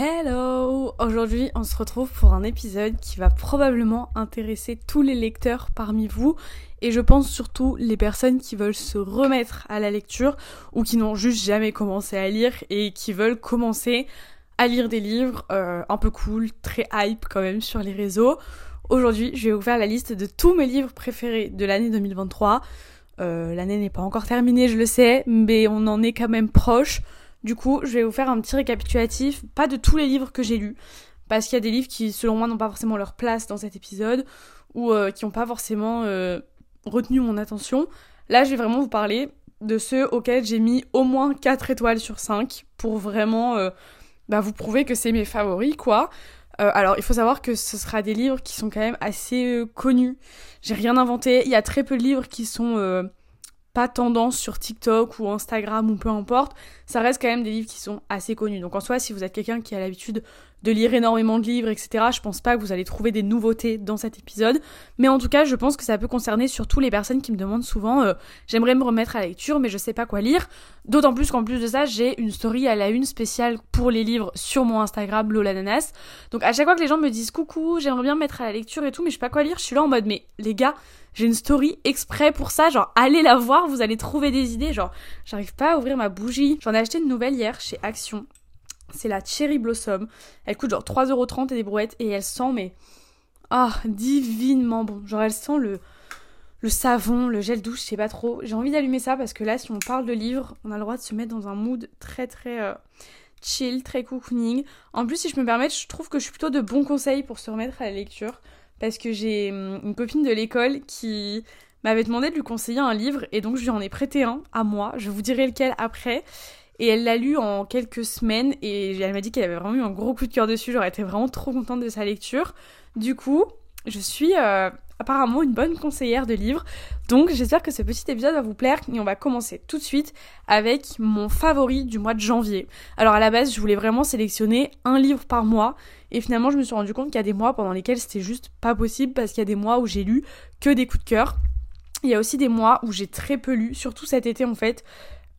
Hello Aujourd'hui on se retrouve pour un épisode qui va probablement intéresser tous les lecteurs parmi vous et je pense surtout les personnes qui veulent se remettre à la lecture ou qui n'ont juste jamais commencé à lire et qui veulent commencer à lire des livres euh, un peu cool, très hype quand même sur les réseaux. Aujourd'hui je vais vous faire la liste de tous mes livres préférés de l'année 2023. Euh, l'année n'est pas encore terminée je le sais mais on en est quand même proche. Du coup, je vais vous faire un petit récapitulatif, pas de tous les livres que j'ai lus, parce qu'il y a des livres qui, selon moi, n'ont pas forcément leur place dans cet épisode, ou euh, qui n'ont pas forcément euh, retenu mon attention. Là, je vais vraiment vous parler de ceux auxquels j'ai mis au moins 4 étoiles sur 5, pour vraiment euh, bah, vous prouver que c'est mes favoris, quoi. alors, il faut savoir que ce sera des livres qui sont quand même assez connus. J'ai rien inventé. Il y a très peu de livres qui sont tendance sur TikTok ou Instagram ou peu importe, ça reste quand même des livres qui sont assez connus. Donc en soi, si vous êtes quelqu'un qui a l'habitude de lire énormément de livres, etc., je pense pas que vous allez trouver des nouveautés dans cet épisode. Mais en tout cas, je pense que ça peut concerner surtout les personnes qui me demandent souvent euh, j'aimerais me remettre à la lecture, mais je sais pas quoi lire. D'autant plus qu'en plus de ça, j'ai une story à la une spéciale pour les livres sur mon Instagram, Lolananas. Donc à chaque fois que les gens me disent coucou, j'aimerais bien me mettre à la lecture et tout, mais je sais pas quoi lire, je suis là en mode mais les gars, j'ai une story exprès pour ça, genre allez la voir, vous allez trouver des idées, genre j'arrive pas à ouvrir ma bougie. J'en ai acheté une nouvelle hier chez Action. C'est la Cherry Blossom. Elle coûte genre 3,30€ et des brouettes et elle sent mais ah, divinement bon. Genre elle sent le savon, le gel douche, je sais pas trop. J'ai envie d'allumer ça parce que là si on parle de livres, on a le droit de se mettre dans un mood très très euh, chill, très cocooning. En plus, si je me permets, je trouve que je suis plutôt de bons conseils pour se remettre à la lecture parce que j'ai hum, une copine de l'école qui m'avait demandé de lui conseiller un livre et donc je lui en ai prêté un à moi. Je vous dirai lequel après. Et elle l'a lu en quelques semaines et elle m'a dit qu'elle avait vraiment eu un gros coup de cœur dessus. J'aurais été vraiment trop contente de sa lecture. Du coup, je suis euh, apparemment une bonne conseillère de livres. Donc j'espère que ce petit épisode va vous plaire et on va commencer tout de suite avec mon favori du mois de janvier. Alors à la base, je voulais vraiment sélectionner un livre par mois et finalement, je me suis rendu compte qu'il y a des mois pendant lesquels c'était juste pas possible parce qu'il y a des mois où j'ai lu que des coups de cœur. Il y a aussi des mois où j'ai très peu lu, surtout cet été en fait.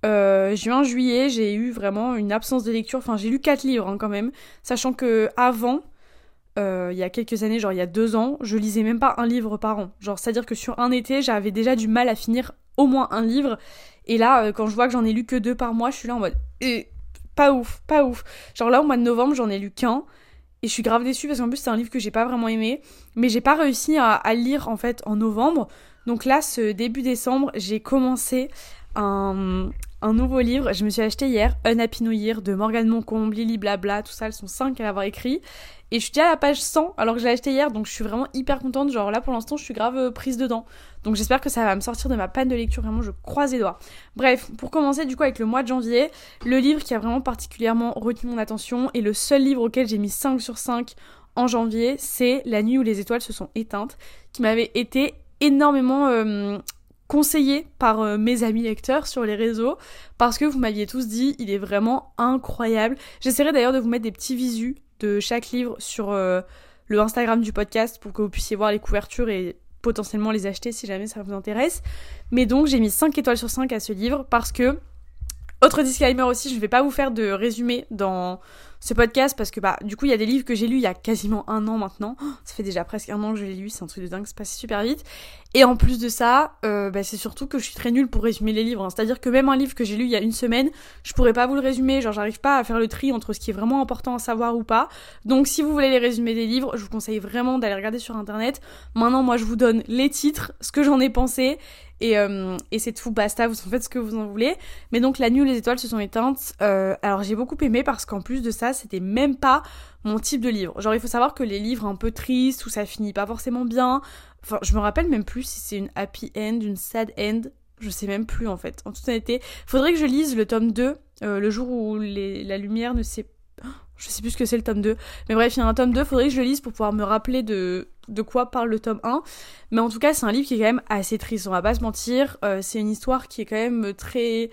Euh, juin, juillet, j'ai eu vraiment une absence de lecture. Enfin, j'ai lu 4 livres hein, quand même. Sachant que avant, euh, il y a quelques années, genre il y a deux ans, je lisais même pas un livre par an. Genre, c'est-à-dire que sur un été, j'avais déjà du mal à finir au moins un livre. Et là, euh, quand je vois que j'en ai lu que deux par mois, je suis là en mode. pas ouf, pas ouf. Genre là, au mois de novembre, j'en ai lu qu'un. Et je suis grave déçue parce qu'en plus c'est un livre que j'ai pas vraiment aimé. Mais j'ai pas réussi à, lire en fait en novembre. Donc là, ce début décembre, j'ai commencé un, un, nouveau livre. Je me suis acheté hier Un Happy New Year de Morgane Moncombe, Lily Blabla, tout ça. Elles sont cinq à l'avoir écrit. Et je suis déjà à la page 100 alors que je l'ai acheté hier. Donc je suis vraiment hyper contente. Genre là pour l'instant, je suis grave euh, prise dedans. Donc j'espère que ça va me sortir de ma panne de lecture, vraiment je croise les doigts. Bref, pour commencer du coup avec le mois de janvier, le livre qui a vraiment particulièrement retenu mon attention et le seul livre auquel j'ai mis 5 sur 5 en janvier, c'est La nuit où les étoiles se sont éteintes, qui m'avait été énormément euh, conseillé par euh, mes amis lecteurs sur les réseaux, parce que vous m'aviez tous dit, il est vraiment incroyable. J'essaierai d'ailleurs de vous mettre des petits visus de chaque livre sur euh, le Instagram du podcast pour que vous puissiez voir les couvertures et potentiellement les acheter si jamais ça vous intéresse. Mais donc j'ai mis 5 étoiles sur 5 à ce livre parce que autre disclaimer aussi, je ne vais pas vous faire de résumé dans ce podcast parce que bah du coup il y a des livres que j'ai lus il y a quasiment un an maintenant. Ça fait déjà presque un an que je les lu, c'est un truc de dingue, c'est passé super vite. Et en plus de ça, euh, bah, c'est surtout que je suis très nulle pour résumer les livres. Hein. C'est-à-dire que même un livre que j'ai lu il y a une semaine, je pourrais pas vous le résumer, genre j'arrive pas à faire le tri entre ce qui est vraiment important à savoir ou pas. Donc si vous voulez les résumer des livres, je vous conseille vraiment d'aller regarder sur internet. Maintenant moi je vous donne les titres, ce que j'en ai pensé et, euh, et c'est tout, basta, vous en faites ce que vous en voulez. Mais donc la nuit où les étoiles se sont éteintes, euh, alors j'ai beaucoup aimé parce qu'en plus de ça, c'était même pas mon type de livre. Genre il faut savoir que les livres un peu tristes, où ça finit pas forcément bien, enfin je me rappelle même plus si c'est une happy end, une sad end, je sais même plus en fait. En toute honnêteté, faudrait que je lise le tome 2, euh, le jour où les, la lumière ne s'est je sais plus ce que c'est le tome 2. Mais bref, il y a un tome 2, faudrait que je le lise pour pouvoir me rappeler de, de quoi parle le tome 1. Mais en tout cas, c'est un livre qui est quand même assez triste, on va pas se mentir. Euh, c'est une histoire qui est quand même très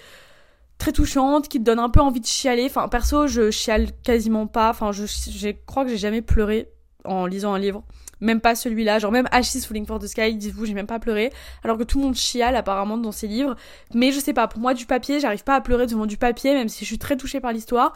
très touchante, qui te donne un peu envie de chialer. Enfin, perso, je chiale quasiment pas. Enfin, je, je crois que j'ai jamais pleuré en lisant un livre. Même pas celui-là, genre même Ashes Falling for the Sky, dites-vous, j'ai même pas pleuré. Alors que tout le monde chiale apparemment dans ces livres. Mais je sais pas, pour moi du papier, j'arrive pas à pleurer devant du papier, même si je suis très touchée par l'histoire.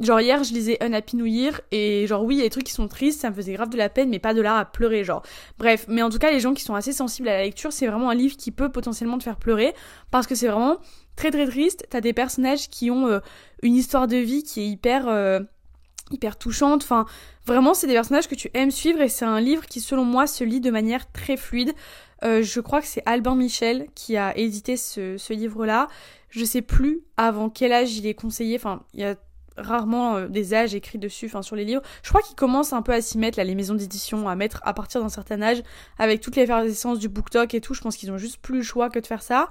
Genre hier, je lisais Un Happy New et genre oui, il y a des trucs qui sont tristes, ça me faisait grave de la peine, mais pas de là à pleurer, genre. Bref, mais en tout cas, les gens qui sont assez sensibles à la lecture, c'est vraiment un livre qui peut potentiellement te faire pleurer parce que c'est vraiment très très triste. T'as des personnages qui ont euh, une histoire de vie qui est hyper euh, hyper touchante. Enfin, vraiment, c'est des personnages que tu aimes suivre et c'est un livre qui, selon moi, se lit de manière très fluide. Euh, je crois que c'est Albin Michel qui a édité ce, livre-là. Je sais plus avant quel âge il est conseillé. Enfin, il y a rarement euh, des âges écrits dessus, enfin sur les livres. Je crois qu'ils commencent un peu à s'y mettre, là, les maisons d'édition, à mettre à partir d'un certain âge, avec toutes les effervescences du BookTok et tout. Je pense qu'ils ont juste plus le choix que de faire ça.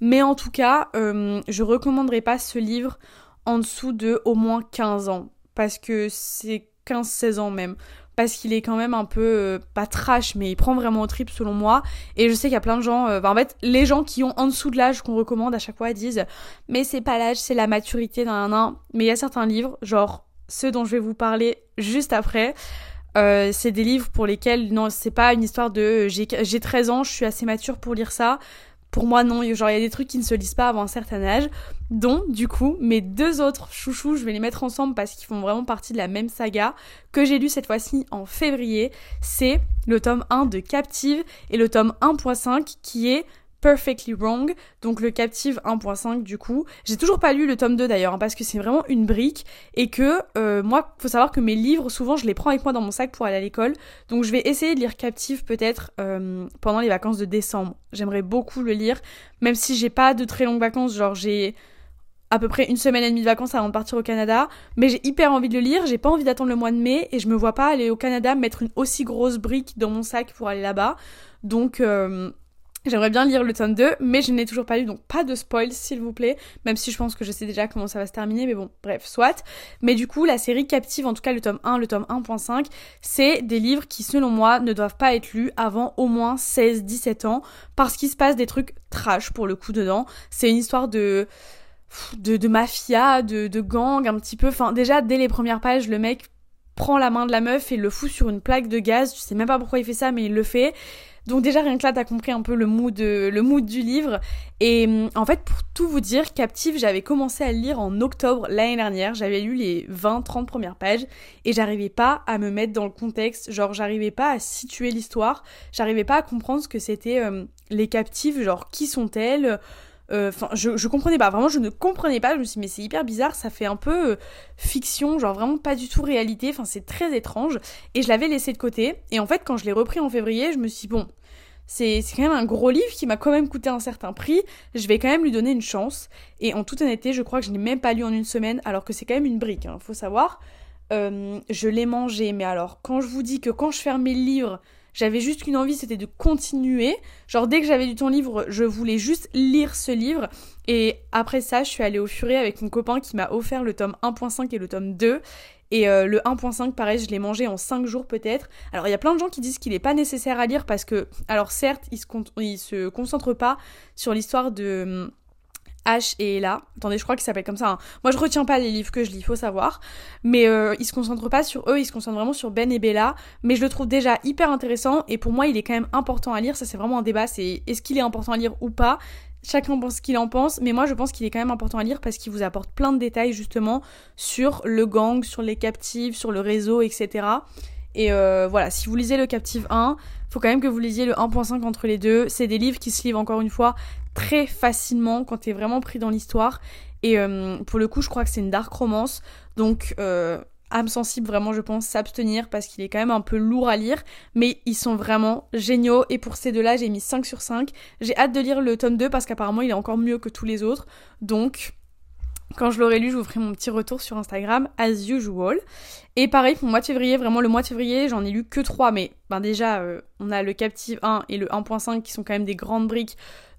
Mais en tout cas, euh, je recommanderais pas ce livre en dessous de au moins 15 ans. Parce que c'est 15-16 ans même. Parce qu'il est quand même un peu euh, pas trash mais il prend vraiment au trip selon moi. Et je sais qu'il y a plein de gens euh, en fait les gens qui ont en dessous de l'âge qu'on recommande à chaque fois disent mais c'est pas l'âge c'est la maturité d'un an mais il y a certains livres genre ceux dont je vais vous parler juste après euh, c'est des livres pour lesquels non c'est pas une histoire de j'ai 13 ans je suis assez mature pour lire ça pour moi, non. Genre, il y a des trucs qui ne se lisent pas avant un certain âge. dont du coup, mes deux autres chouchous, je vais les mettre ensemble parce qu'ils font vraiment partie de la même saga, que j'ai lu cette fois-ci en février. C'est le tome 1 de Captive et le tome 1.5 qui est Perfectly Wrong, donc le Captive 1.5 du coup. J'ai toujours pas lu le tome 2 d'ailleurs, hein, parce que c'est vraiment une brique, et que euh, moi, faut savoir que mes livres, souvent je les prends avec moi dans mon sac pour aller à l'école, donc je vais essayer de lire Captive peut-être euh, pendant les vacances de décembre. J'aimerais beaucoup le lire, même si j'ai pas de très longues vacances, genre j'ai à peu près une semaine et demie de vacances avant de partir au Canada, mais j'ai hyper envie de le lire, j'ai pas envie d'attendre le mois de mai, et je me vois pas aller au Canada mettre une aussi grosse brique dans mon sac pour aller là-bas, donc... Euh, J'aimerais bien lire le tome 2, mais je n'ai toujours pas lu, donc pas de spoil s'il vous plaît, même si je pense que je sais déjà comment ça va se terminer, mais bon, bref, soit. Mais du coup, la série captive, en tout cas le tome 1, le tome 1.5, c'est des livres qui, selon moi, ne doivent pas être lus avant au moins 16-17 ans, parce qu'il se passe des trucs trash pour le coup dedans. C'est une histoire de... De, mafia, de, de gang, un petit peu. Enfin, déjà, dès les premières pages, le mec prend la main de la meuf et le fout sur une plaque de gaz. Je sais même pas pourquoi il fait ça, mais il le fait. Donc déjà rien que là t'as compris un peu le mood, le mood du livre. Et mm, en fait pour tout vous dire, Captive j'avais commencé à le lire en octobre l'année dernière. J'avais lu les 20-30 premières pages et j'arrivais pas à me mettre dans le contexte. Genre j'arrivais pas à situer l'histoire. J'arrivais pas à comprendre ce que c'était euh, les captives. Genre qui sont-elles? Euh, enfin, je, je comprenais pas, vraiment, je ne comprenais pas. Je me suis dit, mais c'est hyper bizarre, ça fait un peu euh, fiction, genre vraiment pas du tout réalité. Enfin, c'est très étrange. Et je l'avais laissé de côté. Et en fait, quand je l'ai repris en février, je me suis dit, bon, c'est quand même un gros livre qui m'a quand même coûté un certain prix. Je vais quand même lui donner une chance. Et en toute honnêteté, je crois que je n'ai même pas lu en une semaine, alors que c'est quand même une brique, hein, faut savoir. Euh, je l'ai mangé, mais alors, quand je vous dis que quand je ferme mes livres, j'avais juste qu'une envie, c'était de continuer. Genre dès que j'avais du temps livre, je voulais juste lire ce livre. Et après ça, je suis allée au furet avec mon copain qui m'a offert le tome 1.5 et le tome 2. Et euh, le 1.5, pareil, je l'ai mangé en 5 jours peut-être. Alors il y a plein de gens qui disent qu'il n'est pas nécessaire à lire parce que, alors certes, il se, se concentre pas sur l'histoire de H et Ella. Attendez, je crois qu'il s'appelle comme ça. Hein. Moi, je retiens pas les livres que je lis, faut savoir. Mais euh, il se concentre pas sur eux, il se concentre vraiment sur Ben et Bella. Mais je le trouve déjà hyper intéressant et pour moi, il est quand même important à lire. Ça, c'est vraiment un débat. C'est est-ce qu'il est important à lire ou pas? Chacun pense ce qu'il en pense, mais moi je pense qu'il est quand même important à lire parce qu'il vous apporte plein de détails justement sur le gang, sur les captives, sur le réseau, etc. Et euh, voilà, si vous lisez le Captive 1, faut quand même que vous lisiez le 1.5 entre les deux. C'est des livres qui se livrent encore une fois très facilement quand t'es vraiment pris dans l'histoire. Et euh, pour le coup, je crois que c'est une dark romance. Donc, euh, âme sensible, vraiment, je pense, s'abstenir parce qu'il est quand même un peu lourd à lire. Mais ils sont vraiment géniaux. Et pour ces deux-là, j'ai mis 5 sur 5. J'ai hâte de lire le tome 2 parce qu'apparemment, il est encore mieux que tous les autres. Donc, quand je l'aurai lu, je vous ferai mon petit retour sur Instagram, as usual. Et pareil pour le mois de février, vraiment le mois de février, j'en ai lu que 3, mais ben déjà, euh, on a le Captive 1 et le 1.5 qui sont quand même des grandes briques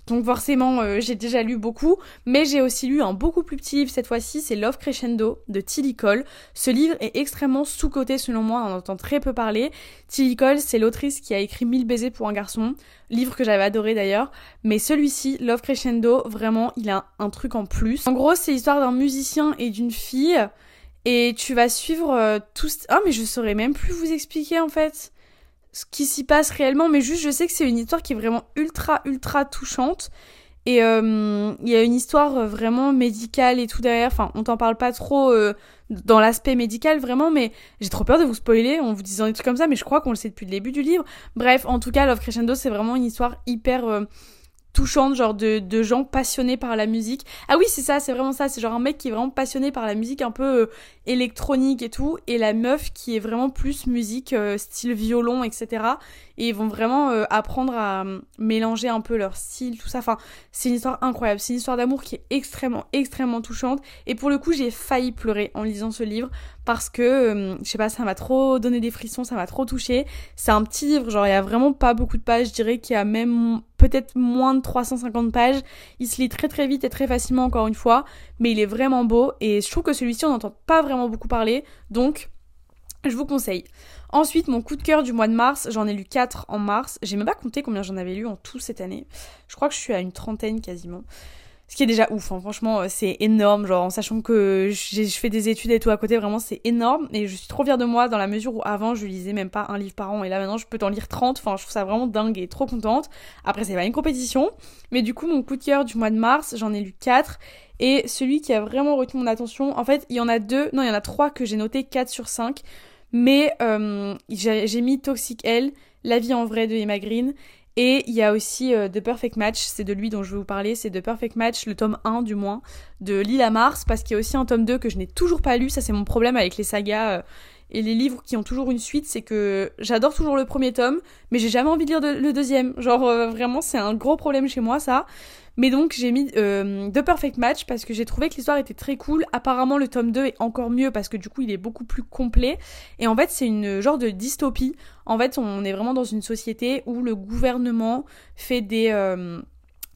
donc forcément, euh, j'ai déjà lu beaucoup, mais j'ai aussi lu un beaucoup plus petit livre cette fois-ci, c'est Love Crescendo de Tilly Cole. Ce livre est extrêmement sous-coté selon moi, on en entend très peu parler. Tilly Cole, c'est l'autrice qui a écrit 1000 baisers pour un garçon, livre que j'avais adoré d'ailleurs, mais celui-ci, Love Crescendo, vraiment, il a un truc en plus. En gros, c'est l'histoire d'un musicien et d'une fille, et tu vas suivre euh, tous... Oh mais je saurais même plus vous expliquer en fait ce qui s'y passe réellement, mais juste je sais que c'est une histoire qui est vraiment ultra ultra touchante Et euh, il y a une histoire vraiment médicale et tout derrière. Enfin, on t'en parle pas trop euh, dans l'aspect médical vraiment, mais j'ai trop peur de vous spoiler en vous disant des trucs comme ça, mais je crois qu'on le sait depuis le début du livre. Bref, en tout cas, Love Crescendo, c'est vraiment une histoire hyper euh, touchante, genre de, gens passionnés par la musique. Ah oui, c'est ça, c'est vraiment ça. C'est genre un mec qui est vraiment passionné par la musique un peu euh, électronique et tout, et la meuf qui est vraiment plus musique euh, style violon, etc. Et ils vont vraiment euh, apprendre à mélanger un peu leur style, tout ça. Enfin, c'est une histoire incroyable. C'est une histoire d'amour qui est extrêmement, extrêmement touchante. Et pour le coup, j'ai failli pleurer en lisant ce livre parce que, je sais pas, ça m'a trop donné des frissons, ça m'a trop touché. C'est un petit livre, genre il y a vraiment pas beaucoup de pages, je dirais qu'il y a même peut-être moins de 350 pages. Il se lit très très vite et très facilement encore une fois, mais il est vraiment beau et je trouve que celui-ci on n'entend pas vraiment beaucoup parler, donc je vous conseille. Ensuite, mon coup de cœur du mois de mars, j'en ai lu 4 en mars. J'ai même pas compté combien j'en avais lu en tout cette année. Je crois que je suis à une trentaine quasiment. Ce qui est déjà ouf, hein. franchement, euh, c'est énorme, genre en sachant que je fais des études et tout à côté, vraiment c'est énorme. Et je suis trop fière de moi dans la mesure où avant je lisais même pas un livre par an et là maintenant je peux t'en lire 30, enfin je trouve ça vraiment dingue et trop contente. Après c'est pas une compétition, mais du coup mon coup de cœur du mois de mars, j'en ai lu 4. Et celui qui a vraiment retenu mon attention, en fait il y en a deux, non il y en a trois que j'ai noté 4 sur 5. Mais euh, j'ai mis Toxic L, La vie en vrai de Emma Green et il y a aussi euh, The Perfect Match, c'est de lui dont je vais vous parler, c'est The Perfect Match, le tome 1 du moins, de Lila Mars, parce qu'il y a aussi un tome 2 que je n'ai toujours pas lu, ça c'est mon problème avec les sagas euh, et les livres qui ont toujours une suite, c'est que j'adore toujours le premier tome, mais j'ai jamais envie de lire le deuxième. Genre euh, vraiment c'est un gros problème chez moi ça. Mais donc j'ai mis euh, The Perfect Match parce que j'ai trouvé que l'histoire était très cool. Apparemment le tome 2 est encore mieux parce que du coup il est beaucoup plus complet. Et en fait c'est une genre de dystopie. En fait on est vraiment dans une société où le gouvernement fait des... Euh,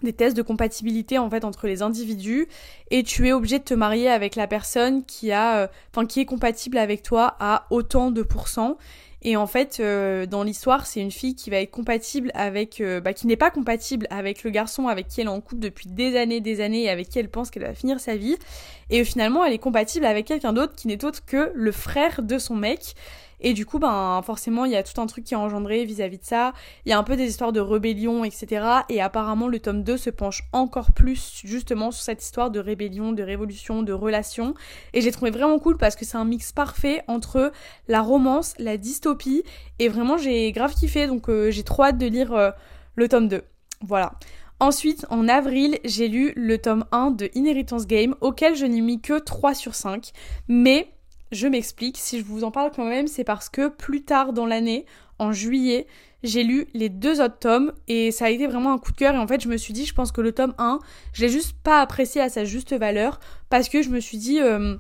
des tests de compatibilité en fait entre les individus et tu es obligé de te marier avec la personne qui a euh, enfin qui est compatible avec toi à autant de pourcents et en fait, euh, dans l'histoire, c'est une fille qui va être compatible avec, euh, bah, qui n'est pas compatible avec le garçon avec qui elle est en couple depuis des années, des années, et avec qui elle pense qu'elle va finir sa vie. Et finalement, elle est compatible avec quelqu'un d'autre qui n'est autre que le frère de son mec. Et du coup, ben forcément, il y a tout un truc qui est engendré vis-à-vis de ça. Il y a un peu des histoires de rébellion, etc. Et apparemment, le tome 2 se penche encore plus justement sur cette histoire de rébellion, de révolution, de relation. Et j'ai trouvé vraiment cool parce que c'est un mix parfait entre la romance, la dystopie. Et vraiment, j'ai grave kiffé. Donc euh, j'ai trop hâte de lire euh, le tome 2. Voilà. Ensuite, en avril, j'ai lu le tome 1 de Inheritance Game, auquel je n'ai mis que 3 sur 5. Mais je m'explique, si je vous en parle quand même, c'est parce que plus tard dans l'année, en juillet, j'ai lu les deux autres tomes et ça a été vraiment un coup de cœur. Et en fait je me suis dit je pense que le tome 1 je l'ai juste pas apprécié à sa juste valeur parce que je me suis dit euh,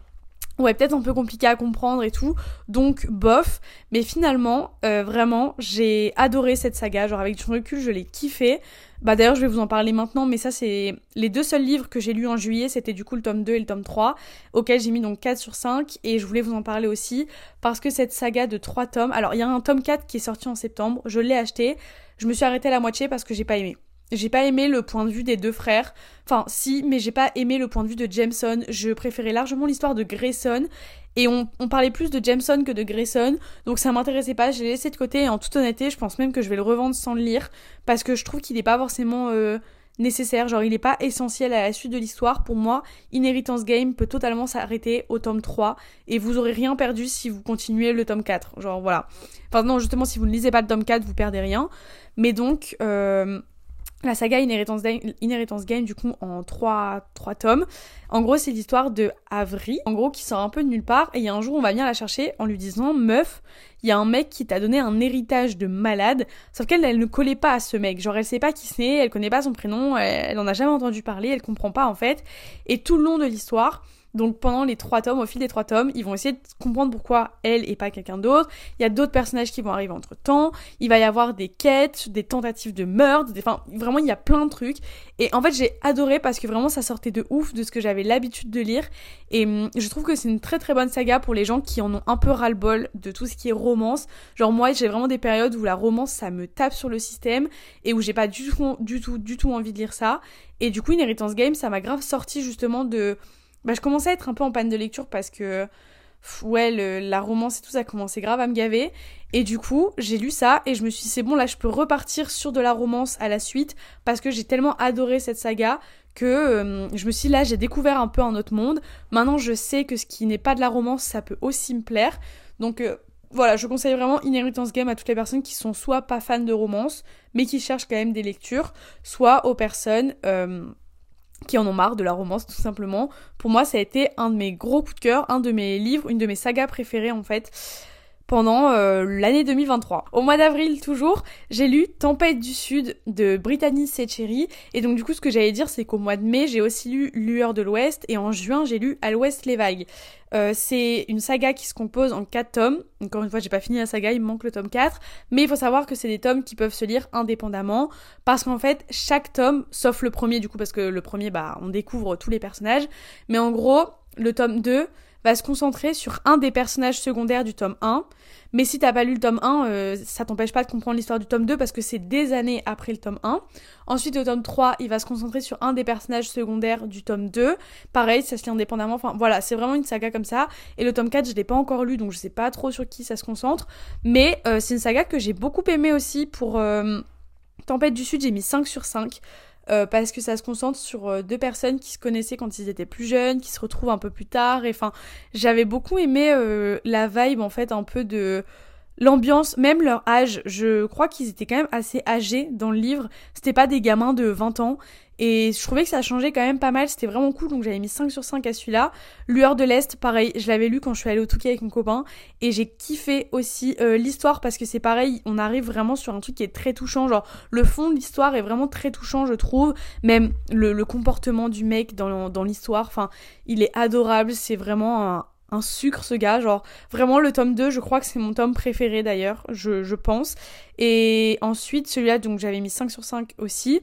ouais peut-être un peu compliqué à comprendre et tout. Donc bof. Mais finalement euh, vraiment j'ai adoré cette saga. Genre avec du recul je l'ai kiffé. Bah d'ailleurs je vais vous en parler maintenant mais ça c'est les deux seuls livres que j'ai lus en juillet. C'était du coup le tome 2 et le tome 3 auquel j'ai mis donc 4 sur 5 et je voulais vous en parler aussi parce que cette saga de 3 tomes alors il y a un tome 4 qui est sorti en septembre. Je l'ai acheté. Je me suis arrêtée à la moitié parce que j'ai pas aimé j'ai pas aimé le point de vue des deux frères. Enfin, si, mais j'ai pas aimé le point de vue de Jameson. Je préférais largement l'histoire de Grayson. Et on, parlait plus de Jameson que de Grayson. Donc ça m'intéressait pas. Je l'ai laissé de côté. Et en toute honnêteté, je pense même que je vais le revendre sans le lire. Parce que je trouve qu'il est pas forcément euh, nécessaire. Genre, il est pas essentiel à la suite de l'histoire. Pour moi, Inheritance Game peut totalement s'arrêter au tome 3. Et vous aurez rien perdu si vous continuez le tome 4. Genre, voilà. Enfin, non, justement, si vous ne lisez pas le tome 4, vous perdez rien. Mais donc. Euh, la saga Inheritance, Inheritance Game du coup en trois, trois tomes. En gros c'est l'histoire de Avery, en gros qui sort un peu de nulle part et il y a un jour on va venir la chercher en lui disant meuf, il y a un mec qui t'a donné un héritage de malade, sauf qu'elle elle ne collait pas à ce mec, genre elle sait pas qui c'est, elle connaît pas son prénom, elle, elle en a jamais entendu parler, elle comprend pas en fait, et tout le long de l'histoire, donc pendant les trois tomes, au fil des trois tomes, ils vont essayer de comprendre pourquoi elle et pas quelqu'un d'autre. Il y a d'autres personnages qui vont arriver entre temps. Il va y avoir des quêtes, des tentatives de meurtre, enfin vraiment il y a plein de trucs. Et en fait j'ai adoré parce que vraiment ça sortait de ouf de ce que j'avais l'habitude de lire. Et hum, je trouve que c'est une très très bonne saga pour les gens qui en ont un peu ras-le-bol de tout ce qui est romance. Genre moi j'ai vraiment des périodes où la romance ça me tape sur le système et où j'ai pas du tout du tout du tout envie de lire ça. Et du coup Inheritance Game ça m'a grave sorti justement de bah, je commençais à être un peu en panne de lecture parce que ouais, la romance et tout, ça commençait grave à me gaver. Et du coup, j'ai lu ça et je me suis dit, c'est bon, là, je peux repartir sur de la romance à la suite parce que j'ai tellement adoré cette saga que euh, je me suis dit, là, j'ai découvert un peu un autre monde. Maintenant, je sais que ce qui n'est pas de la romance, ça peut aussi me plaire. Donc, euh, voilà, je conseille vraiment Inheritance Game à toutes les personnes qui sont soit pas fans de romance, mais qui cherchent quand même des lectures, soit aux personnes euh, qui en ont marre de la romance tout simplement. Pour moi, ça a été un de mes gros coups de cœur, un de mes livres, une de mes sagas préférées en fait pendant euh, l'année 2023. Au mois d'avril toujours, j'ai lu Tempête du Sud de Brittany Setcheri et donc du coup ce que j'allais dire c'est qu'au mois de mai j'ai aussi lu Lueur de l'Ouest et en juin j'ai lu À l'Ouest les vagues. Euh, c'est une saga qui se compose en 4 tomes. Encore une fois, j'ai pas fini la saga, il me manque le tome 4. Mais il faut savoir que c'est des tomes qui peuvent se lire indépendamment. Parce qu'en fait, chaque tome, sauf le premier du coup, parce que le premier, bah, on découvre tous les personnages. Mais en gros, le tome 2, va se concentrer sur un des personnages secondaires du tome 1. Mais si t'as pas lu le tome 1, euh, ça t'empêche pas de comprendre l'histoire du tome 2 parce que c'est des années après le tome 1. Ensuite, au tome 3, il va se concentrer sur un des personnages secondaires du tome 2. Pareil, ça se lit indépendamment. Enfin, voilà, c'est vraiment une saga comme ça. Et le tome 4, je l'ai pas encore lu, donc je sais pas trop sur qui ça se concentre. Mais euh, c'est une saga que j'ai beaucoup aimé aussi pour euh, Tempête du Sud, j'ai mis 5 sur 5. Euh, parce que ça se concentre sur euh, deux personnes qui se connaissaient quand ils étaient plus jeunes, qui se retrouvent un peu plus tard. Et enfin, j'avais beaucoup aimé euh, la vibe en fait un peu de l'ambiance, même leur âge. Je crois qu'ils étaient quand même assez âgés dans le livre. C'était pas des gamins de 20 ans. Et je trouvais que ça changé quand même pas mal, c'était vraiment cool, donc j'avais mis 5 sur 5 à celui-là. Lueur de l'Est, pareil, je l'avais lu quand je suis allée au Touquet avec mon copain, et j'ai kiffé aussi euh, l'histoire parce que c'est pareil, on arrive vraiment sur un truc qui est très touchant, genre le fond de l'histoire est vraiment très touchant, je trouve, même le, comportement du mec dans, dans l'histoire, enfin, il est adorable, c'est vraiment un, un sucre ce gars, genre vraiment le tome 2, je crois que c'est mon tome préféré d'ailleurs, je, je, pense. Et ensuite celui-là, donc j'avais mis 5 sur 5 aussi.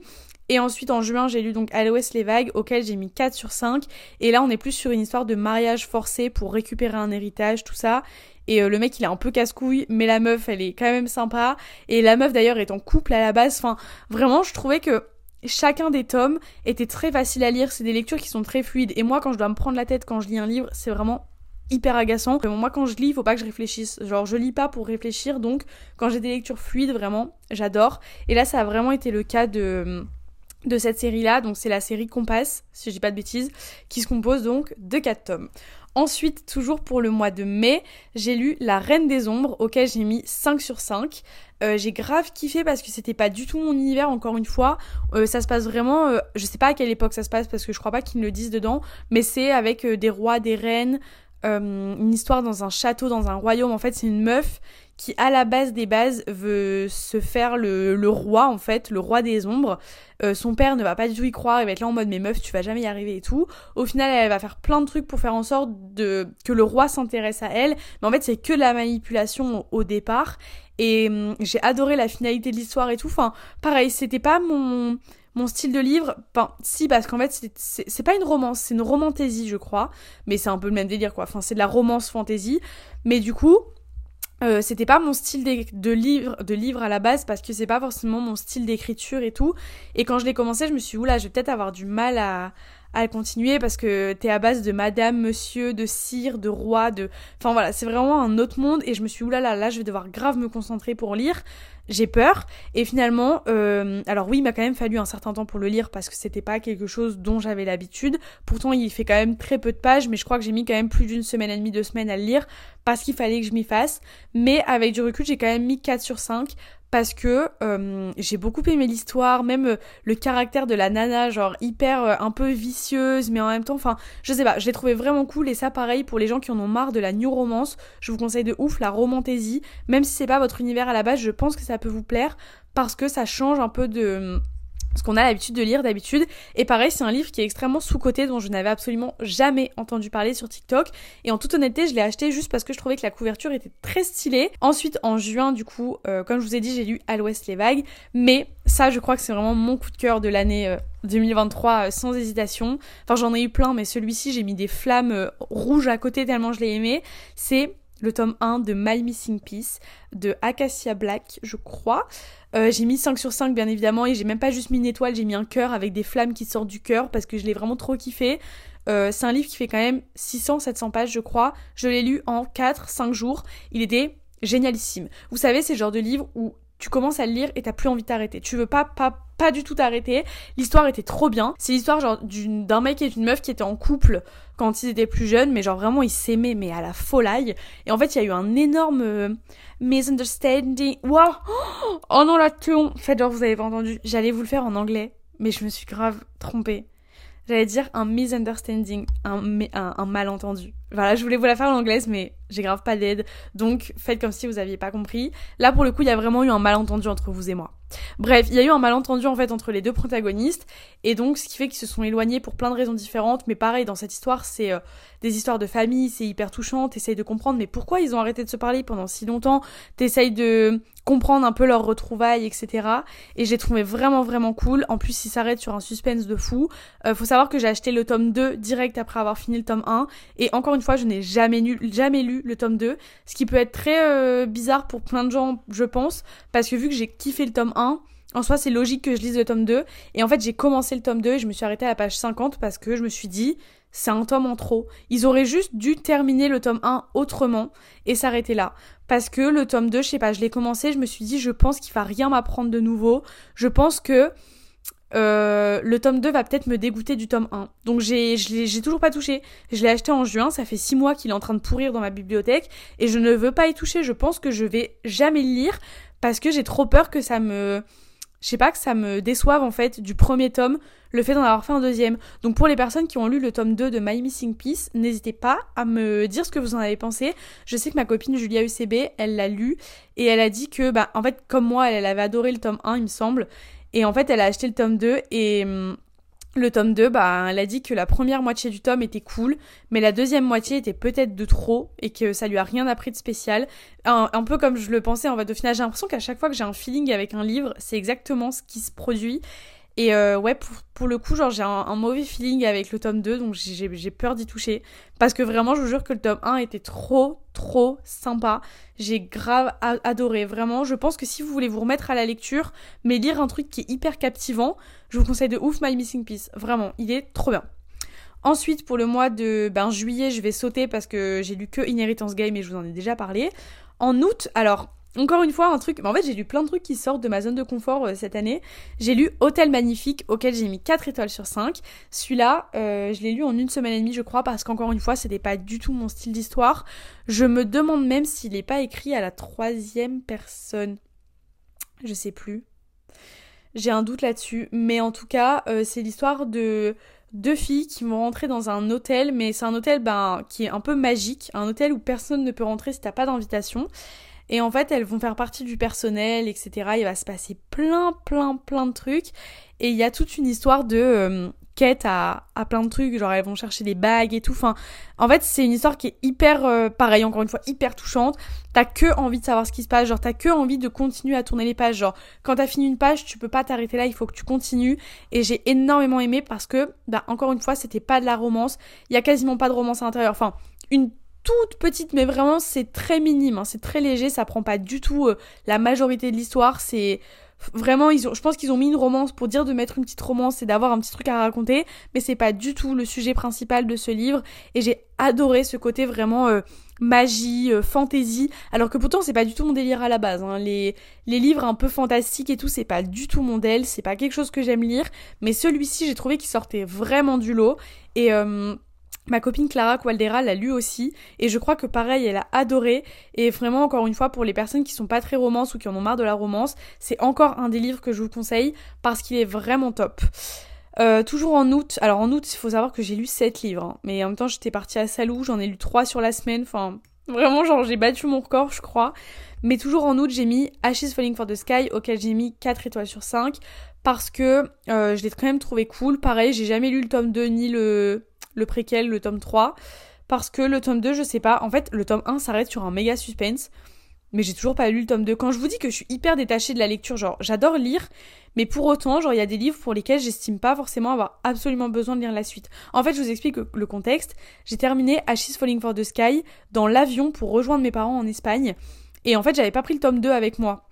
Et ensuite en juin j'ai lu donc À les vagues auquel j'ai mis 4 sur 5. Et là on est plus sur une histoire de mariage forcé pour récupérer un héritage, tout ça. Et euh, le mec il est un peu casse-couille, mais la meuf elle est quand même sympa. Et la meuf d'ailleurs est en couple à la base. Enfin vraiment je trouvais que chacun des tomes était très facile à lire. C'est des lectures qui sont très fluides. Et moi quand je dois me prendre la tête quand je lis un livre, c'est vraiment hyper agaçant. Moi, quand je lis, faut pas que je réfléchisse. Genre, je lis pas pour réfléchir. Donc, quand j'ai des lectures fluides, vraiment, j'adore. Et là, ça a vraiment été le cas de de cette série-là, donc c'est la série Compass, si je dis pas de bêtises, qui se compose donc de 4 tomes. Ensuite, toujours pour le mois de mai, j'ai lu La Reine des Ombres, auquel j'ai mis 5 sur 5. Euh, j'ai grave kiffé parce que c'était pas du tout mon univers, encore une fois. Euh, ça se passe vraiment, euh, je sais pas à quelle époque ça se passe parce que je crois pas qu'ils le disent dedans, mais c'est avec des rois, des reines, une histoire dans un château, dans un royaume. En fait, c'est une meuf qui à la base des bases veut se faire le, roi en fait, le roi des ombres. Euh, son père ne va pas du tout y croire, il va être là en mode mais meuf tu vas jamais y arriver et tout. Au final elle va faire plein de trucs pour faire en sorte de que le roi s'intéresse à elle, mais en fait c'est que de la manipulation au, départ. Et hum, j'ai adoré la finalité de l'histoire et tout. Enfin pareil c'était pas mon mon style de livre, enfin, si, parce qu'en fait, c'est pas une romance, c'est une romantaisie, je crois. Mais c'est un peu le même délire, quoi. Enfin, c'est de la romance fantasy. Mais du coup, euh, c'était pas mon style de, livre de livre à la base parce que c'est pas forcément mon style d'écriture et tout. Et quand je l'ai commencé je me suis dit oula je vais peut-être avoir du mal à, à le continuer parce que t'es à base de madame, monsieur, de sire, de roi, de... Enfin voilà, c'est vraiment un autre monde et je me suis oulala, là, là, je vais devoir grave me concentrer pour lire. J'ai peur. Et finalement, euh... alors oui, il m'a quand même fallu un certain temps pour le lire parce que c'était pas quelque chose dont j'avais l'habitude. Pourtant, il fait quand même très peu de pages, mais je crois que j'ai mis quand même plus d'une semaine et demie, deux semaines à le lire parce qu'il fallait que je m'y fasse. Mais avec du recul, j'ai quand même mis 4 sur 5 parce que euh, j'ai beaucoup aimé l'histoire, même euh, le caractère de la nana, genre hyper euh, un peu vicieuse, mais en même temps, enfin, je sais pas, je l'ai trouvé vraiment cool et ça pareil pour les gens qui en ont marre de la new romance, je vous conseille de ouf la romantaisie, même si c'est pas votre univers à la base, je pense que ça peut vous plaire parce que ça change un peu de ce qu'on a l'habitude de lire d'habitude. Et pareil, c'est un livre qui est extrêmement sous-coté, dont je n'avais absolument jamais entendu parler sur TikTok. Et en toute honnêteté, je l'ai acheté juste parce que je trouvais que la couverture était très stylée. Ensuite, en juin, du coup, euh, comme je vous ai dit, j'ai lu À l'Ouest les vagues. Mais ça, je crois que c'est vraiment mon coup de cœur de l'année 2023, euh, euh, sans hésitation. Enfin, j'en ai eu plein, mais celui-ci, j'ai mis des flammes rouges à côté tellement je l'ai aimé. C'est le tome 1 de My Missing Piece de Acacia Black, je crois. Euh, j'ai mis 5 sur 5 bien évidemment et j'ai même pas juste mis une étoile, j'ai mis un cœur avec des flammes qui sortent du cœur parce que je l'ai vraiment trop kiffé. Euh, c'est un livre qui fait quand même 600-700 pages, je crois. Je l'ai lu en 4-5 jours. Il était génialissime. Vous savez, c'est le genre de livre où tu commences à le lire et t'as plus envie de t'arrêter. Tu veux pas, pas, pas du tout t'arrêter. L'histoire était trop bien. C'est l'histoire genre d'un mec et d'une meuf qui étaient en couple quand ils étaient plus jeunes, mais genre vraiment ils s'aimaient, mais à la folie. Et en fait, il y a eu un énorme euh, misunderstanding. Wow Oh non, la En Faites genre vous avez pas entendu. J'allais vous le faire en anglais, mais je me suis grave trompée. J'allais dire un misunderstanding, un, un, un malentendu. Voilà, je voulais vous la faire en anglaise, mais j'ai grave pas d'aide. Donc faites comme si vous aviez pas compris. Là, pour le coup, il y a vraiment eu un malentendu entre vous et moi. Bref, il y a eu un malentendu en fait entre les deux protagonistes, et donc ce qui fait qu'ils se sont éloignés pour plein de raisons différentes. Mais pareil, dans cette histoire, c'est euh, des histoires de famille, c'est hyper touchant. T'essayes de comprendre, mais pourquoi ils ont arrêté de se parler pendant si longtemps? T'essayes de comprendre un peu leurs retrouvailles, etc. Et j'ai trouvé vraiment vraiment cool. En plus, il s'arrête sur un suspense de fou. Euh, faut savoir que j'ai acheté le tome 2 direct après avoir fini le tome 1, et encore une je n'ai jamais, jamais lu le tome 2, ce qui peut être très euh, bizarre pour plein de gens, je pense, parce que vu que j'ai kiffé le tome 1, en soi, c'est logique que je lise le tome 2. Et en fait, j'ai commencé le tome 2 et je me suis arrêtée à la page 50 parce que je me suis dit, c'est un tome en trop. Ils auraient juste dû terminer le tome 1 autrement et s'arrêter là. Parce que le tome 2, je sais pas, je l'ai commencé, je me suis dit, je pense qu'il va rien m'apprendre de nouveau. Je pense que euh, le tome 2 va peut-être me dégoûter du tome 1. Donc j'ai, j'ai toujours pas touché. Je l'ai acheté en juin, ça fait 6 mois qu'il est en train de pourrir dans ma bibliothèque et je ne veux pas y toucher. Je pense que je vais jamais le lire parce que j'ai trop peur que ça me... Je sais pas, que ça me déçoive en fait du premier tome, le fait d'en avoir fait un deuxième. Donc pour les personnes qui ont lu le tome 2 de My Missing Piece, n'hésitez pas à me dire ce que vous en avez pensé. Je sais que ma copine Julia UCB, elle l'a lu et elle a dit que, bah en fait comme moi, elle, elle avait adoré le tome 1 il me semble. Et en fait, elle a acheté le tome 2 et hum, le tome 2, bah, elle a dit que la première moitié du tome était cool, mais la deuxième moitié était peut-être de trop et que ça lui a rien appris de spécial. Un, un peu comme je le pensais en fait. Au final, j'ai l'impression qu'à chaque fois que j'ai un feeling avec un livre, c'est exactement ce qui se produit. Et euh, ouais, pour, le coup, genre j'ai un, mauvais feeling avec le tome 2, donc j'ai peur d'y toucher. Parce que vraiment, je vous jure que le tome 1 était trop, trop sympa. J'ai grave adoré, vraiment. Je pense que si vous voulez vous remettre à la lecture, mais lire un truc qui est hyper captivant, je vous conseille de ouf My Missing Piece. Vraiment, il est trop bien. Ensuite, pour le mois de ben, juillet, je vais sauter parce que j'ai lu que Inheritance Game et je vous en ai déjà parlé. En août, alors encore une fois, un truc. En fait, j'ai lu plein de trucs qui sortent de ma zone de confort euh, cette année. J'ai lu Hôtel Magnifique, auquel j'ai mis 4 étoiles sur 5. Celui-là, euh, je l'ai lu en une semaine et demie, je crois, parce qu'encore une fois, c'était pas du tout mon style d'histoire. Je me demande même s'il n'est pas écrit à la troisième personne. Je sais plus. J'ai un doute là-dessus. Mais en tout cas, euh, c'est l'histoire de deux filles qui vont rentrer dans un hôtel, mais c'est un hôtel ben, qui est un peu magique, un hôtel où personne ne peut rentrer si t'as pas d'invitation. Et en fait, elles vont faire partie du personnel, etc. Il va se passer plein, plein, plein de trucs. Et il y a toute une histoire de euh, quête à, à, plein de trucs. Genre, elles vont chercher des bagues et tout. Enfin, en fait, c'est une histoire qui est hyper, euh, pareil, encore une fois, hyper touchante. T'as que envie de savoir ce qui se passe. Genre, t'as que envie de continuer à tourner les pages. Genre, quand t'as fini une page, tu peux pas t'arrêter là. Il faut que tu continues. Et j'ai énormément aimé parce que, bah, encore une fois, c'était pas de la romance. Il y a quasiment pas de romance à l'intérieur. Enfin, une toute petite, mais vraiment c'est très minime, hein. c'est très léger, ça prend pas du tout euh, la majorité de l'histoire, c'est vraiment ils ont, je pense qu'ils ont mis une romance pour dire de mettre une petite romance et d'avoir un petit truc à raconter, mais c'est pas du tout le sujet principal de ce livre et j'ai adoré ce côté vraiment euh, magie, euh, fantasy, alors que pourtant c'est pas du tout mon délire à la base. Hein. Les, les livres un peu fantastiques et tout, c'est pas du tout mon dél, c'est pas quelque chose que j'aime lire, mais celui-ci j'ai trouvé qu'il sortait vraiment du lot et Ma copine Clara Qualdera l'a lu aussi et je crois que pareil elle a adoré et vraiment encore une fois pour les personnes qui sont pas très romances ou qui en ont marre de la romance c'est encore un des livres que je vous conseille parce qu'il est vraiment top. Euh, toujours en août, alors en août il faut savoir que j'ai lu 7 livres hein. mais en même temps j'étais partie à Salou, j'en ai lu 3 sur la semaine, enfin vraiment genre j'ai battu mon record je crois mais toujours en août j'ai mis Ashes Falling for the Sky auquel j'ai mis 4 étoiles sur 5 parce que euh, je l'ai quand même trouvé cool, pareil j'ai jamais lu le tome 2 ni le le préquel, le tome 3. Parce que le tome 2, je sais pas, en fait, le tome 1 s'arrête sur un méga suspense. Mais j'ai toujours pas lu le tome 2. Quand je vous dis que je suis hyper détachée de la lecture, genre, j'adore lire, mais pour autant, genre, il y a des livres pour lesquels j'estime pas forcément avoir absolument besoin de lire la suite. En fait, je vous explique le contexte. J'ai terminé Ashes Falling for the Sky dans l'avion pour rejoindre mes parents en Espagne. Et en fait, j'avais pas pris le tome 2 avec moi.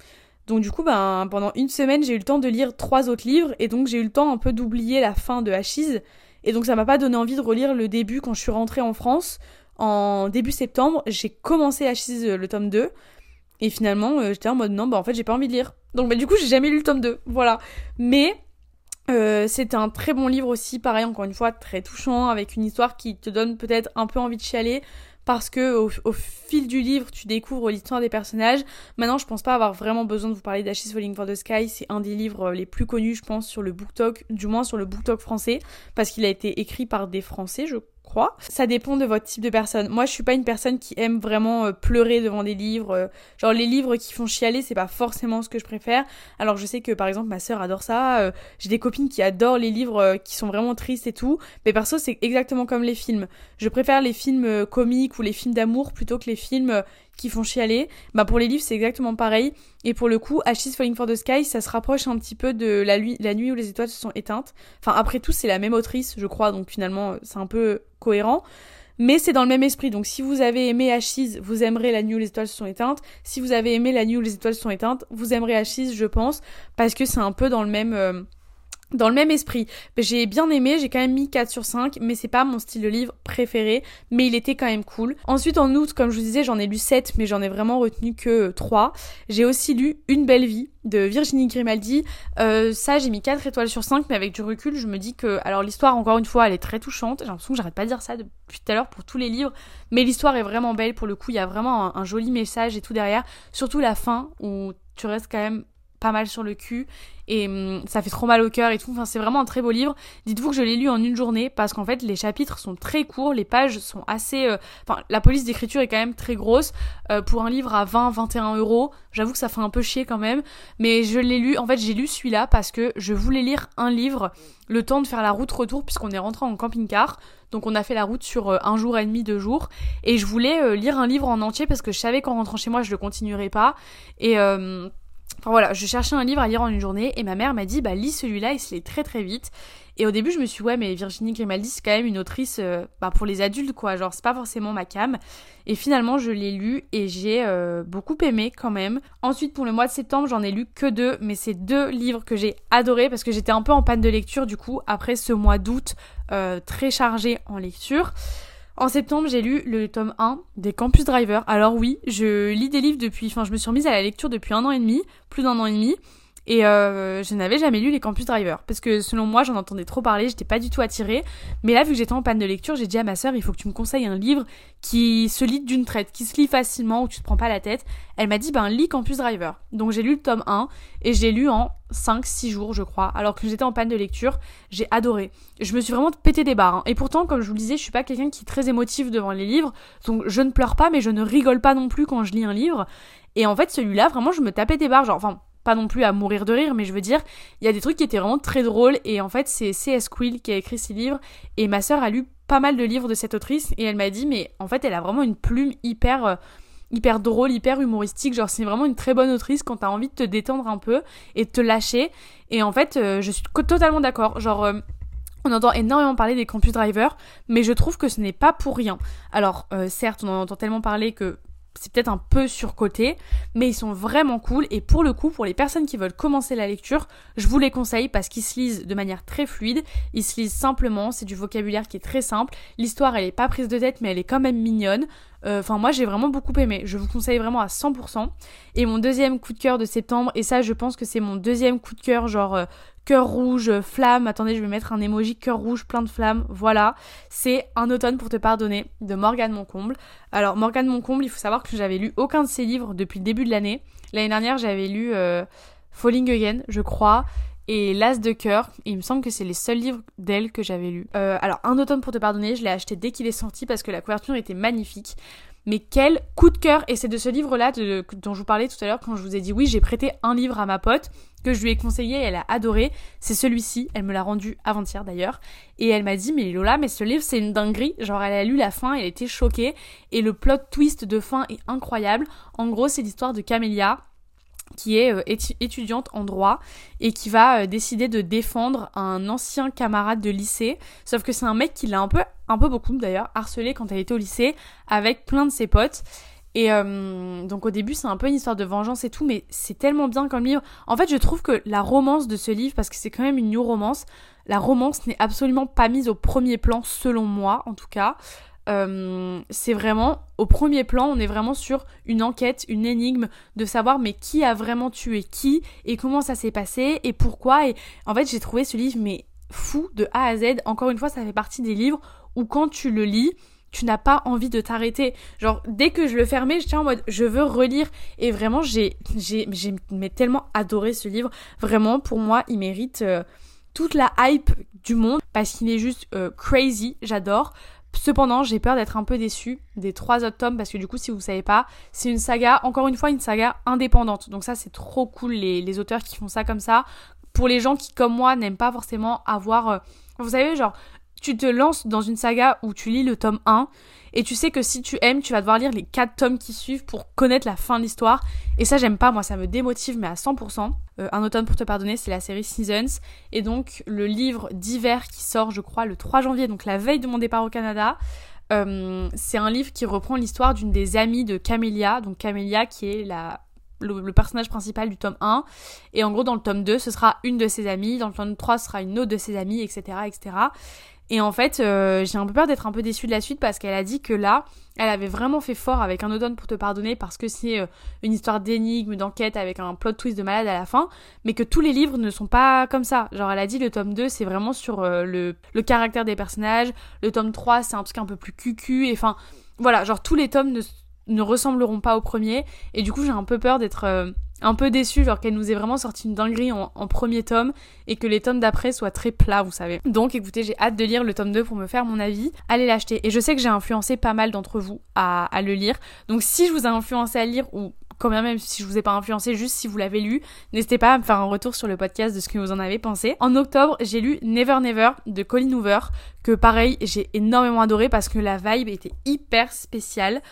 Donc du coup, ben, pendant une semaine, j'ai eu le temps de lire trois autres livres, et donc j'ai eu le temps un peu d'oublier la fin de Ashes, Et donc ça m'a pas donné envie de relire le début quand je suis rentrée en France. En début septembre, j'ai commencé H6 le tome 2. Et finalement, j'étais en mode non, bah en fait j'ai pas envie de lire. Donc bah du coup j'ai jamais lu le tome 2. Voilà. Mais euh, c'est un très bon livre aussi, pareil encore une fois, très touchant, avec une histoire qui te donne peut-être un peu envie de chialer, parce que au, fil du livre, tu découvres l'histoire des personnages. Maintenant, je pense pas avoir vraiment besoin de vous parler d'Ashes Falling for the Sky. C'est un des livres les plus connus, je pense, sur le BookTok, du moins sur le BookTok français, parce qu'il a été écrit par des Français, je ça dépend de votre type de personne. Moi, je suis pas une personne qui aime vraiment euh, pleurer devant des livres. Euh, genre les livres qui font chialer, c'est pas forcément ce que je préfère. Alors je sais que par exemple ma sœur adore ça. Euh, j'ai des copines qui adorent les livres qui sont vraiment tristes et tout. Mais perso, c'est exactement comme les films. Je préfère les films comiques ou les films d'amour plutôt que les films qui font chialer. Bah pour les livres, c'est exactement pareil. Et pour le coup, Ashes Falling for the Sky, ça se rapproche un petit peu de la, la nuit où les étoiles se sont éteintes. Enfin, après tout, c'est la même autrice, je crois, donc finalement, c'est un peu cohérent. Mais c'est dans le même esprit. Donc si vous avez aimé Ashes, vous aimerez La nuit où les étoiles se sont éteintes. Si vous avez aimé La nuit où les étoiles se sont éteintes, vous aimerez Ashes, je pense, parce que c'est un peu dans le même... Euh, dans le même esprit. J'ai bien aimé, j'ai quand même mis 4 sur 5, mais c'est pas mon style de livre préféré, mais il était quand même cool. Ensuite, en août, comme je vous disais, j'en ai lu 7, mais j'en ai vraiment retenu que 3. J'ai aussi lu Une belle vie de Virginie Grimaldi. Euh, ça, j'ai mis 4 étoiles sur 5, mais avec du recul, je me dis que, alors l'histoire, encore une fois, elle est très touchante. J'ai l'impression que j'arrête pas de dire ça depuis tout à l'heure pour tous les livres, mais l'histoire est vraiment belle pour le coup, il y a vraiment un joli message et tout derrière. Surtout la fin, où tu restes quand même mal sur le cul et hum, ça fait trop mal au cœur et tout. Enfin, c'est vraiment un très beau livre. Dites-vous que je l'ai lu en une journée parce qu'en fait, les chapitres sont très courts, les pages sont assez. Euh, la police d'écriture est quand même très grosse. Euh, pour un livre à 20-21 euros, j'avoue que ça fait un peu chier quand même. Mais je l'ai lu. En fait, j'ai lu celui-là parce que je voulais lire un livre le temps de faire la route retour puisqu'on est rentré en camping-car. Donc on a fait la route sur euh, un jour et demi, deux jours. Et je voulais lire un livre en entier parce que je savais qu'en rentrant chez moi, je le continuerais pas. Et Enfin voilà, je cherchais un livre à lire en une journée et ma mère m'a dit bah lis celui-là, il se lit très très vite. Et au début je me suis dit, ouais mais Virginie Grimaldi c'est quand même une autrice euh, bah, pour les adultes quoi, genre c'est pas forcément ma cam. Et finalement je l'ai lu et j'ai euh, beaucoup aimé quand même. Ensuite pour le mois de septembre j'en ai lu que deux, mais c'est deux livres que j'ai adorés parce que j'étais un peu en panne de lecture du coup après ce mois d'août euh, très chargé en lecture. En septembre, j'ai lu le tome 1 des Campus Driver. Alors oui, je lis des livres depuis, enfin je me suis remise à la lecture depuis un an et demi, plus d'un an et demi. Et euh, je n'avais jamais lu les Campus Driver parce que selon moi j'en entendais trop parler, j'étais pas du tout attirée. Mais là vu que j'étais en panne de lecture, j'ai dit à ma sœur il faut que tu me conseilles un livre qui se lit d'une traite, qui se lit facilement où tu te prends pas la tête. Elle m'a dit ben lis Campus Driver. Donc j'ai lu le tome 1 et j'ai lu en 5-6 jours je crois, alors que j'étais en panne de lecture. J'ai adoré. Je me suis vraiment pété des barres. Hein. Et pourtant comme je vous le disais, je suis pas quelqu'un qui est très émotif devant les livres, donc je ne pleure pas mais je ne rigole pas non plus quand je lis un livre. Et en fait celui-là vraiment je me tapais des barres, genre enfin pas non plus à mourir de rire, mais je veux dire, il y a des trucs qui étaient vraiment très drôles. Et en fait, c'est C.S. Quill qui a écrit ces livres. Et ma sœur a lu pas mal de livres de cette autrice. Et elle m'a dit, mais en fait, elle a vraiment une plume hyper. Euh, hyper drôle, hyper humoristique, genre c'est vraiment une très bonne autrice quand t'as envie de te détendre un peu et de te lâcher. Et en fait, euh, je suis totalement d'accord. Genre, euh, on entend énormément parler des campus drivers, mais je trouve que ce n'est pas pour rien. Alors, certes, on en entend tellement parler que c'est peut-être un peu surcoté, mais ils sont vraiment cool. Et pour le coup, pour les personnes qui veulent commencer la lecture, je vous les conseille parce qu'ils se lisent de manière très fluide. Ils se lisent simplement, c'est du vocabulaire qui est très simple. L'histoire, elle est pas prise de tête, mais elle est quand même mignonne. Euh, enfin, moi, j'ai vraiment beaucoup aimé. Je vous conseille vraiment à 100%. Et mon deuxième coup de cœur de septembre, et ça, je pense que c'est mon deuxième coup de cœur, genre euh, cœur rouge, flamme. Attendez, je vais mettre un emoji cœur rouge, plein de flammes. Voilà, c'est Un automne pour te pardonner de Morgane Moncomble. Alors Morgane Moncomble, il faut savoir que j'avais lu aucun de ses livres depuis le début de l'année. L'année dernière, j'avais lu euh, Falling Again, je crois. Et L'As de cœur, il me semble que c'est les seuls livres d'elle que j'avais lus. Euh, alors, Un automne pour te pardonner, je l'ai acheté dès qu'il est sorti parce que la couverture était magnifique. Mais quel coup de cœur Et c'est de ce livre-là dont je vous parlais tout à l'heure quand je vous ai dit oui, j'ai prêté un livre à ma pote que je lui ai conseillé elle a adoré. C'est celui-ci, elle me l'a rendu avant-hier d'ailleurs. Et elle m'a dit mais Lola, mais ce livre c'est une dinguerie. Genre elle a lu la fin, elle était choquée. Et le plot twist de fin est incroyable. En gros c'est l'histoire de Camélia qui est euh, étudiante en droit et qui va euh, décider de défendre un ancien camarade de lycée. Sauf que c'est un mec qui l'a un peu, un peu beaucoup d'ailleurs, harcelé quand elle était au lycée avec plein de ses potes. Et euh, donc au début, c'est un peu une histoire de vengeance et tout, mais c'est tellement bien comme livre. En fait, je trouve que la romance de ce livre, parce que c'est quand même une new romance, la romance n'est absolument pas mise au premier plan, selon moi en tout cas. Euh, c'est vraiment au premier plan, on est vraiment sur une enquête, une énigme de savoir mais qui a vraiment tué qui et comment ça s'est passé et pourquoi. Et en fait, j'ai trouvé ce livre mais fou de A à Z. Encore une fois, ça fait partie des livres où quand tu le lis, tu n'as pas envie de t'arrêter. Genre, dès que je le fermais, j'étais en mode, je veux relire. Et vraiment, j'ai, tellement adoré ce livre. Vraiment, pour moi, il mérite euh, toute la hype du monde parce qu'il est juste euh, crazy. J'adore. Cependant, j'ai peur d'être un peu déçue des trois autres tomes parce que du coup, si vous savez pas, c'est une saga, encore une fois, une saga indépendante. Donc ça, c'est trop cool les, les auteurs qui font ça comme ça. Pour les gens qui, comme moi, n'aiment pas forcément avoir... Euh, vous savez, genre, tu te lances dans une saga où tu lis le tome 1 et tu sais que si tu aimes, tu vas devoir lire les 4 tomes qui suivent pour connaître la fin de l'histoire. Et ça, j'aime pas, moi, ça me démotive, mais à 100%. Euh, un automne pour te pardonner, c'est la série Seasons. Et donc, le livre d'hiver qui sort, je crois, le 3 janvier, donc la veille de mon départ au Canada. Euh, c'est un livre qui reprend l'histoire d'une des amies de Camélia, donc Camélia qui est la le, personnage principal du tome 1. Et en gros, dans le tome 2, ce sera une de ses amies. Dans le tome 3, ce sera une autre de ses amies, etc. etc. Et en fait, euh, j'ai un peu peur d'être un peu déçue de la suite parce qu'elle a dit que là, elle avait vraiment fait fort avec un automne pour te pardonner parce que c'est euh, une histoire d'énigme, d'enquête avec un plot twist de malade à la fin, mais que tous les livres ne sont pas comme ça. Genre, elle a dit le tome 2, c'est vraiment sur euh, le, caractère des personnages, le tome 3, c'est un truc un peu plus cucu, et enfin, voilà, genre tous les tomes ne ressembleront pas au premier, et du coup, j'ai un peu peur d'être un peu déçu, genre qu'elle nous ait vraiment sorti une dinguerie en, premier tome et que les tomes d'après soient très plats, vous savez. Donc écoutez, j'ai hâte de lire le tome 2 pour me faire mon avis. Allez l'acheter. Et je sais que j'ai influencé pas mal d'entre vous à, le lire. Donc si je vous ai influencé à lire ou quand même si je vous ai pas influencé, juste si vous l'avez lu, n'hésitez pas à me faire un retour sur le podcast de ce que vous en avez pensé. En octobre, j'ai lu Never Never de Colin Hoover, que pareil, j'ai énormément adoré parce que la vibe était hyper spéciale.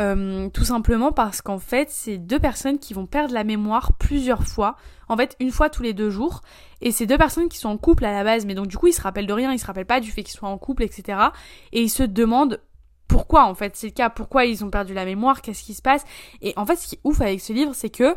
Euh, tout simplement parce qu'en fait, c'est deux personnes qui vont perdre la mémoire plusieurs fois. En fait, une fois tous les deux jours. Et c'est deux personnes qui sont en couple à la base, mais donc du coup, ils se rappellent de rien, ils se rappellent pas du fait qu'ils soient en couple, etc. Et ils se demandent pourquoi en fait c'est le cas, pourquoi ils ont perdu la mémoire, qu'est-ce qui se passe? Et en fait, ce qui est ouf avec ce livre, c'est que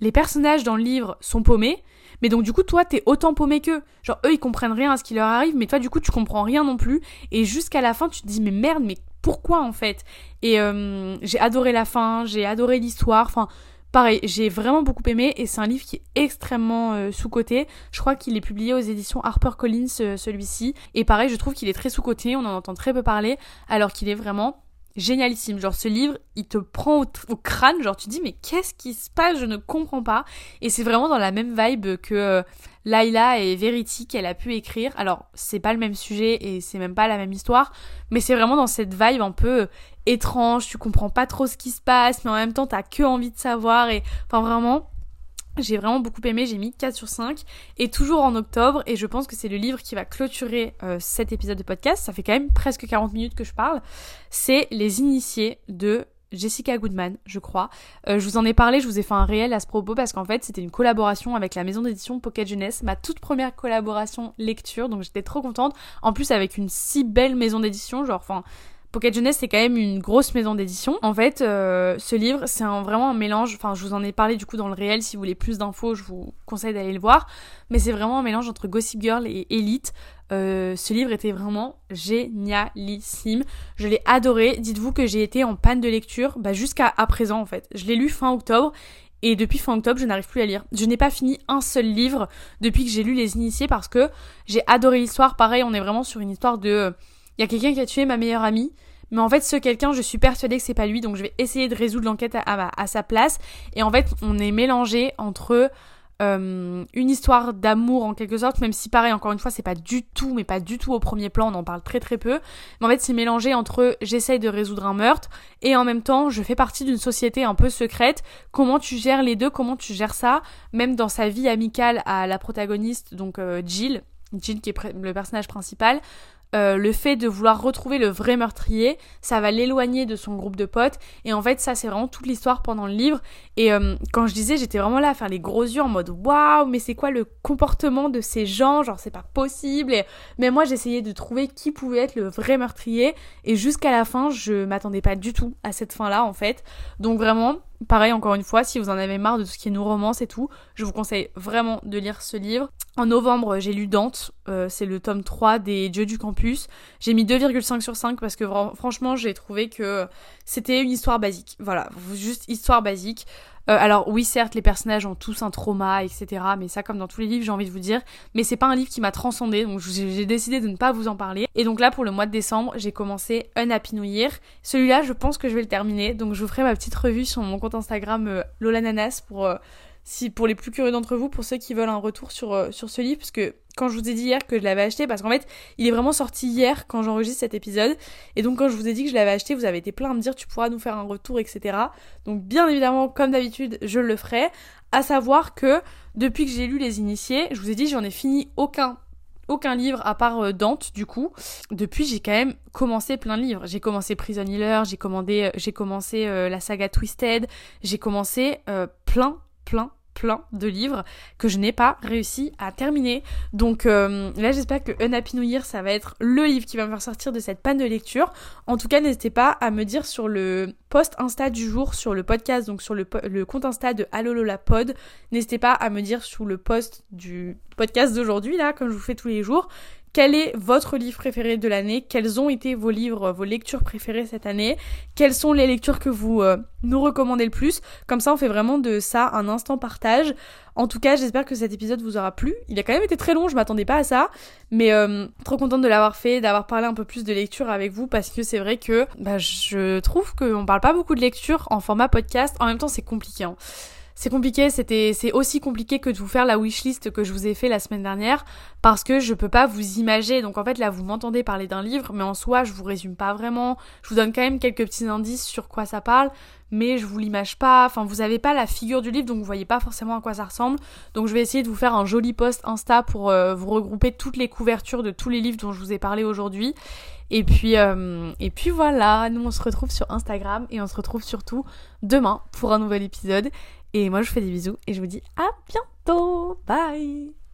les personnages dans le livre sont paumés, mais donc du coup toi t'es autant paumé qu'eux. Genre eux ils comprennent rien à ce qui leur arrive, mais toi du coup tu comprends rien non plus. Et jusqu'à la fin tu te dis mais merde, mais pourquoi en fait. Et euh, j'ai adoré la fin, j'ai adoré l'histoire, enfin pareil, j'ai vraiment beaucoup aimé et c'est un livre qui est extrêmement euh, sous-coté. Je crois qu'il est publié aux éditions HarperCollins euh, celui-ci. Et pareil, je trouve qu'il est très sous-coté, on en entend très peu parler alors qu'il est vraiment génialissime. Genre ce livre, il te prend au, crâne, genre tu dis mais qu'est-ce qui se passe, je ne comprends pas. Et c'est vraiment dans la même vibe que euh, Laila et Verity qu'elle a pu écrire. Alors c'est pas le même sujet et c'est même pas la même histoire, mais c'est vraiment dans cette vibe un peu euh, étrange, tu comprends pas trop ce qui se passe, mais en même temps t'as que envie de savoir et enfin vraiment j'ai vraiment beaucoup aimé, j'ai mis 4 sur 5 et toujours en octobre et je pense que c'est le livre qui va clôturer euh, cet épisode de podcast, ça fait quand même presque 40 minutes que je parle, c'est Les Initiés de Jessica Goodman, je crois. Euh, je vous en ai parlé, je vous ai fait un réel à ce propos parce qu'en fait c'était une collaboration avec la maison d'édition Pocket Jeunesse, ma toute première collaboration lecture, donc j'étais trop contente. En plus avec une si belle maison d'édition, genre enfin Pocket Jeunesse, c'est quand même une grosse maison d'édition. En fait, euh, ce livre, c'est vraiment un mélange. Enfin, je vous en ai parlé du coup dans le réel. Si vous voulez plus d'infos, je vous conseille d'aller le voir. Mais c'est vraiment un mélange entre Gossip Girl et Elite. Euh, ce livre était vraiment génialissime. Je l'ai adoré. Dites-vous que j'ai été en panne de lecture bah, jusqu'à présent en fait. Je l'ai lu fin octobre et depuis fin octobre, je n'arrive plus à lire. Je n'ai pas fini un seul livre depuis que j'ai lu Les Initiés parce que j'ai adoré l'histoire. Pareil, on est vraiment sur une histoire de il y a quelqu'un qui a tué ma meilleure amie. Mais en fait, ce quelqu'un, je suis persuadée que c'est pas lui, donc je vais essayer de résoudre l'enquête à, sa place. Et en fait, on est mélangé entre euh, une histoire d'amour en quelque sorte, même si pareil, encore une fois, c'est pas du tout, mais pas du tout au premier plan, on en parle très très peu. Mais en fait, c'est mélangé entre j'essaye de résoudre un meurtre et en même temps, je fais partie d'une société un peu secrète. Comment tu gères les deux? Comment tu gères ça? Même dans sa vie amicale à la protagoniste, donc euh, Jill, Jill qui est le personnage principal. Euh, le fait de vouloir retrouver le vrai meurtrier, ça va l'éloigner de son groupe de potes. Et en fait, ça, c'est vraiment toute l'histoire pendant le livre. Et euh, quand je disais, j'étais vraiment là à faire les gros yeux en mode waouh, mais c'est quoi le comportement de ces gens? Genre, c'est pas possible. Mais moi, j'essayais de trouver qui pouvait être le vrai meurtrier. Et jusqu'à la fin, je m'attendais pas du tout à cette fin-là, en fait. Donc vraiment, Pareil, encore une fois, si vous en avez marre de tout ce qui est nos romances et tout, je vous conseille vraiment de lire ce livre. En novembre, j'ai lu Dante, euh, c'est le tome 3 des Dieux du Campus. J'ai mis 2,5 sur 5 parce que franchement, j'ai trouvé que c'était une histoire basique. Voilà, juste histoire basique. Euh, alors oui, certes, les personnages ont tous un trauma, etc. Mais ça, comme dans tous les livres, j'ai envie de vous dire. Mais c'est pas un livre qui m'a transcendé, donc j'ai décidé de ne pas vous en parler. Et donc là, pour le mois de décembre, j'ai commencé Un Happy New. Celui-là, je pense que je vais le terminer, donc je vous ferai ma petite revue sur mon compte Instagram euh, Lola pour euh, si pour les plus curieux d'entre vous, pour ceux qui veulent un retour sur, euh, sur ce livre, parce que quand je vous ai dit hier que je l'avais acheté, parce qu'en fait, il est vraiment sorti hier quand j'enregistre cet épisode, et donc quand je vous ai dit que je l'avais acheté, vous avez été plein à me dire tu pourras nous faire un retour, etc. Donc bien évidemment, comme d'habitude, je le ferai. À savoir que depuis que j'ai lu Les Initiés, je vous ai dit j'en ai fini aucun aucun livre à part euh, Dante du coup. Depuis j'ai quand même commencé plein de livres. J'ai commencé Prison Healer, j'ai j'ai commencé la saga Twisted, j'ai commencé plein plein plein de livres que je n'ai pas réussi à terminer. Donc euh, là j'espère que Un Happy New Year ça va être le livre qui va me faire sortir de cette panne de lecture. En tout cas n'hésitez pas à me dire sur le post Insta du jour, sur le podcast, donc sur le, compte Insta de Lola Pod. N'hésitez pas à me dire sous le post du podcast d'aujourd'hui là, comme je vous fais tous les jours, quel est votre livre préféré de l'année? Quels ont été vos livres, vos lectures préférées cette année? Quelles sont les lectures que vous euh, nous recommandez le plus? Comme ça, on fait vraiment de ça un instant partage. En tout cas, j'espère que cet épisode vous aura plu. Il a quand même été très long, je m'attendais pas à ça, mais euh, trop contente de l'avoir fait, d'avoir parlé un peu plus de lecture avec vous parce que c'est vrai que bah, je trouve qu'on parle pas beaucoup de lecture en format podcast. En même temps, c'est compliqué. Hein c'est compliqué, c'était c'est aussi compliqué que de vous faire la wishlist que je vous ai fait la semaine dernière parce que je peux pas vous imaginer. Donc en fait là vous m'entendez parler d'un livre mais en soi je vous résume pas vraiment. Je vous donne quand même quelques petits indices sur quoi ça parle mais je vous l'image pas. Enfin vous avez pas la figure du livre donc vous voyez pas forcément à quoi ça ressemble. Donc je vais essayer de vous faire un joli post Insta pour euh, vous regrouper toutes les couvertures de tous les livres dont je vous ai parlé aujourd'hui. Et puis, euh, et puis voilà, nous on se retrouve sur Instagram et on se retrouve surtout demain pour un nouvel épisode. Et moi, je vous fais des bisous et je vous dis à bientôt. Bye